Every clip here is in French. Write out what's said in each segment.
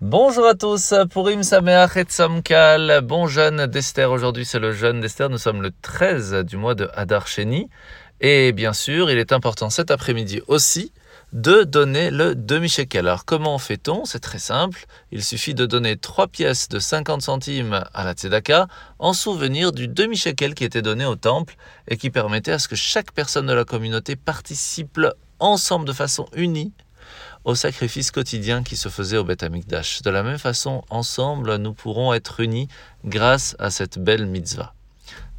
Bonjour à tous, Purim Sameach et Samkal, bon jeûne d'Esther. Aujourd'hui c'est le jeûne d'Esther, nous sommes le 13 du mois de Hadar Sheni. Et bien sûr, il est important cet après-midi aussi de donner le demi-shekel. Alors comment fait-on? C'est très simple, il suffit de donner 3 pièces de 50 centimes à la tzedaka en souvenir du demi-shekel qui était donné au temple et qui permettait à ce que chaque personne de la communauté participe ensemble de façon unie au sacrifice quotidien qui se faisait au Beth Amikdash. De la même façon, ensemble, nous pourrons être unis grâce à cette belle mitzvah.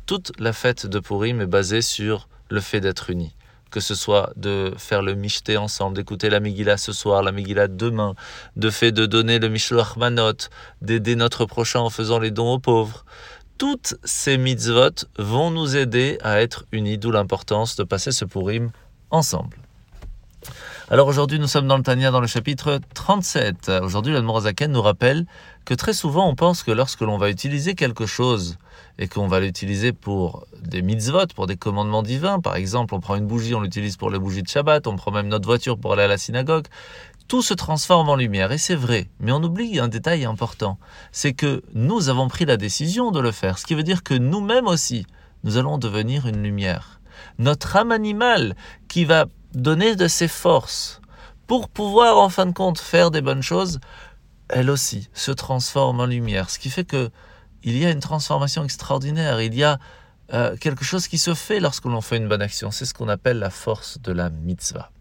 Toute la fête de Purim est basée sur le fait d'être unis. Que ce soit de faire le mishté ensemble, d'écouter la Megillah ce soir, la Megillah demain, de fait de donner le Mishloach Manot, d'aider notre prochain en faisant les dons aux pauvres. Toutes ces mitzvot vont nous aider à être unis, d'où l'importance de passer ce Purim ensemble. Alors aujourd'hui, nous sommes dans le Tania dans le chapitre 37. Aujourd'hui, le Morazaken nous rappelle que très souvent, on pense que lorsque l'on va utiliser quelque chose et qu'on va l'utiliser pour des mitzvot, pour des commandements divins, par exemple, on prend une bougie, on l'utilise pour les bougies de Shabbat, on prend même notre voiture pour aller à la synagogue, tout se transforme en lumière. Et c'est vrai, mais on oublie un détail important, c'est que nous avons pris la décision de le faire, ce qui veut dire que nous-mêmes aussi, nous allons devenir une lumière. Notre âme animale qui va donner de ses forces pour pouvoir en fin de compte faire des bonnes choses, elle aussi se transforme en lumière. Ce qui fait que il y a une transformation extraordinaire. Il y a euh, quelque chose qui se fait lorsque l'on fait une bonne action. C'est ce qu'on appelle la force de la mitzvah.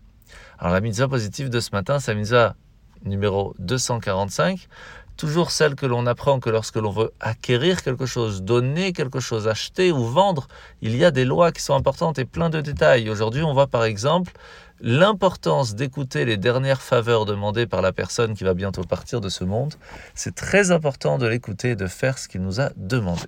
Alors la mitzvah positive de ce matin, c'est la mitzvah numéro 245 toujours celle que l'on apprend que lorsque l'on veut acquérir quelque chose, donner quelque chose, acheter ou vendre, il y a des lois qui sont importantes et plein de détails. Aujourd'hui, on voit par exemple l'importance d'écouter les dernières faveurs demandées par la personne qui va bientôt partir de ce monde. C'est très important de l'écouter et de faire ce qu'il nous a demandé.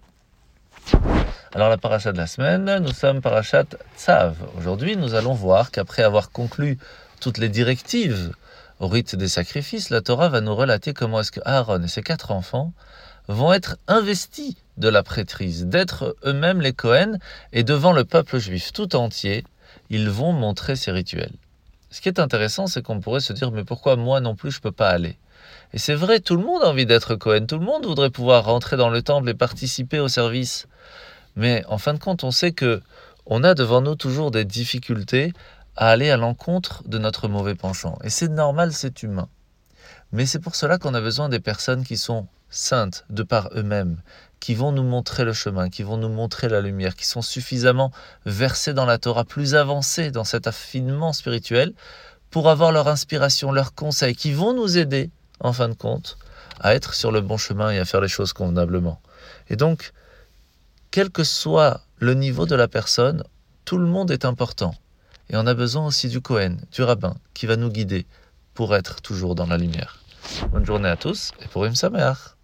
Alors la parachat de la semaine, nous sommes parachat Tzav. Aujourd'hui, nous allons voir qu'après avoir conclu toutes les directives au rite des sacrifices, la Torah va nous relater comment est-ce que Aaron et ses quatre enfants vont être investis de la prêtrise, d'être eux-mêmes les Cohen, et devant le peuple juif tout entier, ils vont montrer ces rituels. Ce qui est intéressant, c'est qu'on pourrait se dire, mais pourquoi moi non plus je peux pas aller? Et c'est vrai, tout le monde a envie d'être Cohen, tout le monde voudrait pouvoir rentrer dans le temple et participer au service. Mais en fin de compte, on sait que on a devant nous toujours des difficultés à aller à l'encontre de notre mauvais penchant. Et c'est normal, c'est humain. Mais c'est pour cela qu'on a besoin des personnes qui sont saintes de par eux-mêmes, qui vont nous montrer le chemin, qui vont nous montrer la lumière, qui sont suffisamment versées dans la Torah, plus avancées dans cet affinement spirituel, pour avoir leur inspiration, leurs conseils, qui vont nous aider, en fin de compte, à être sur le bon chemin et à faire les choses convenablement. Et donc, quel que soit le niveau de la personne, tout le monde est important. Et on a besoin aussi du Cohen, du rabbin, qui va nous guider pour être toujours dans la lumière. Bonne journée à tous et pour Sameach.